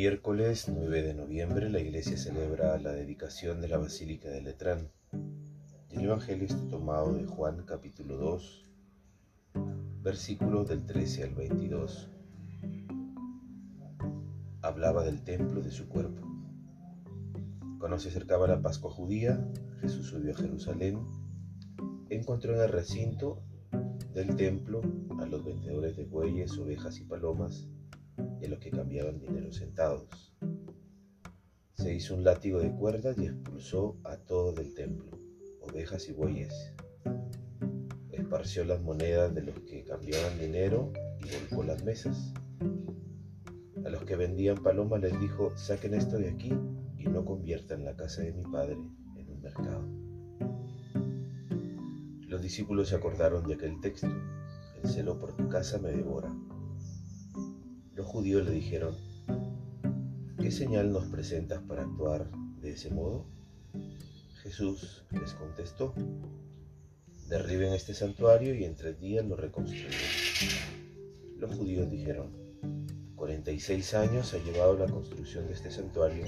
miércoles 9 de noviembre la iglesia celebra la dedicación de la Basílica de Letrán. El Evangelio está tomado de Juan capítulo 2, versículos del 13 al 22. Hablaba del templo de su cuerpo. Cuando se acercaba la Pascua judía, Jesús subió a Jerusalén. Encontró en el recinto del templo a los vendedores de bueyes, ovejas y palomas y los que cambiaban dinero sentados. Se hizo un látigo de cuerdas y expulsó a todo del templo, ovejas y bueyes. Esparció las monedas de los que cambiaban dinero y volcó las mesas. A los que vendían palomas les dijo, saquen esto de aquí y no conviertan la casa de mi padre en un mercado. Los discípulos se acordaron de aquel texto, el celo por tu casa me devora. Los judíos le dijeron, ¿qué señal nos presentas para actuar de ese modo? Jesús les contestó, derriben este santuario y en tres días lo reconstruiré. Los judíos dijeron, 46 años ha llevado la construcción de este santuario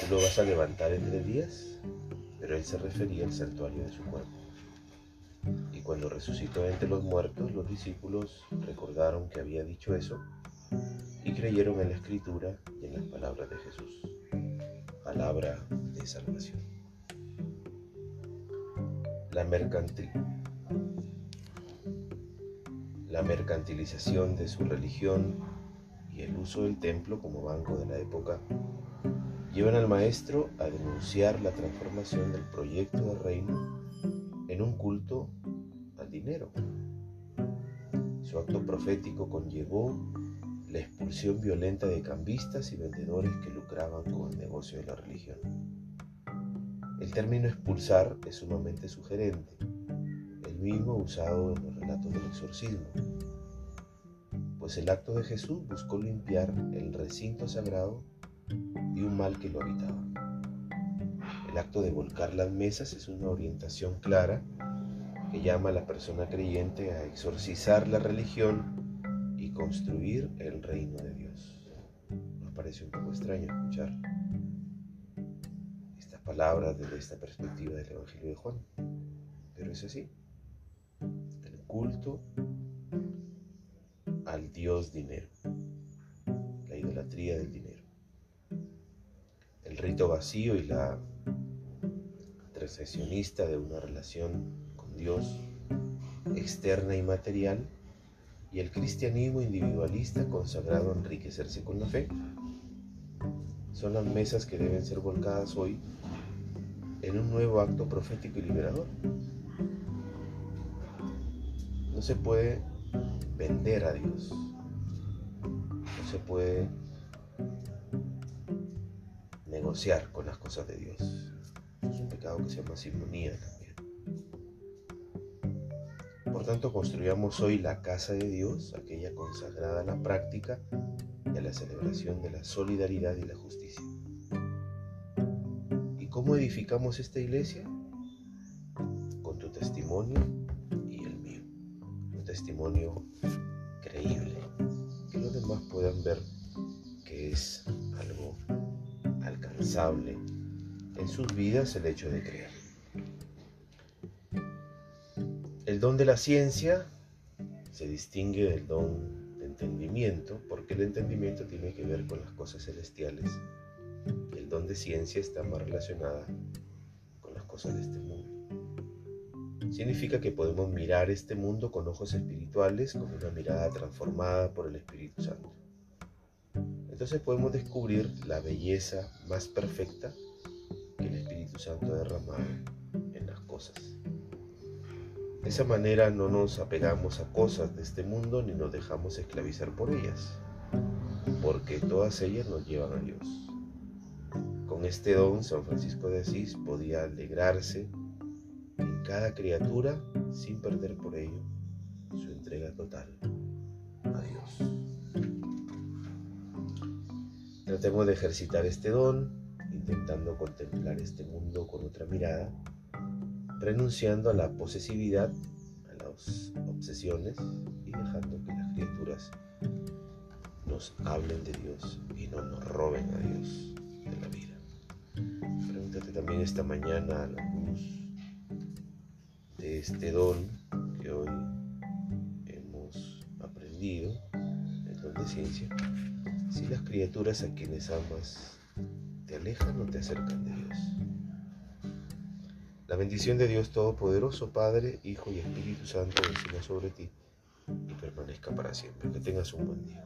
tú lo vas a levantar en tres días, pero él se refería al santuario de su cuerpo. Y cuando resucitó entre los muertos, los discípulos recordaron que había dicho eso y creyeron en la escritura y en las palabras de Jesús. Palabra de salvación. La, mercantil, la mercantilización de su religión y el uso del templo como banco de la época llevan al maestro a denunciar la transformación del proyecto de reino en un culto al dinero. Su acto profético conllevó la expulsión violenta de cambistas y vendedores que lucraban con el negocio de la religión. El término expulsar es sumamente sugerente, el mismo usado en los relatos del exorcismo, pues el acto de Jesús buscó limpiar el recinto sagrado de un mal que lo habitaba. El acto de volcar las mesas es una orientación clara que llama a la persona creyente a exorcizar la religión construir el reino de Dios. Nos parece un poco extraño escuchar estas palabras desde esta perspectiva del Evangelio de Juan, pero es así. El culto al Dios dinero, la idolatría del dinero, el rito vacío y la de una relación con Dios externa y material y el cristianismo individualista consagrado a enriquecerse con la fe. Son las mesas que deben ser volcadas hoy en un nuevo acto profético y liberador. No se puede vender a Dios. No se puede negociar con las cosas de Dios. Es un pecado que se llama simonía por tanto, construyamos hoy la casa de Dios, aquella consagrada a la práctica y a la celebración de la solidaridad y la justicia. ¿Y cómo edificamos esta iglesia? Con tu testimonio y el mío. Un testimonio creíble, que los demás puedan ver que es algo alcanzable en sus vidas el hecho de creer. El don de la ciencia se distingue del don de entendimiento porque el entendimiento tiene que ver con las cosas celestiales. El don de ciencia está más relacionada con las cosas de este mundo. Significa que podemos mirar este mundo con ojos espirituales, con una mirada transformada por el Espíritu Santo. Entonces podemos descubrir la belleza más perfecta Santo derramado en las cosas. De esa manera no nos apegamos a cosas de este mundo ni nos dejamos esclavizar por ellas, porque todas ellas nos llevan a Dios. Con este don, San Francisco de Asís podía alegrarse en cada criatura sin perder por ello su entrega total a Dios. Tratemos de ejercitar este don, intentando contemplar este mundo con otra mirada renunciando a la posesividad, a las obsesiones y dejando que las criaturas nos hablen de Dios y no nos roben a Dios de la vida. Pregúntate también esta mañana a la luz de este don que hoy hemos aprendido, el don de ciencia, si las criaturas a quienes amas alejan o te acercan de Dios. La bendición de Dios Todopoderoso, Padre, Hijo y Espíritu Santo, descienda sobre ti y permanezca para siempre. Que tengas un buen día.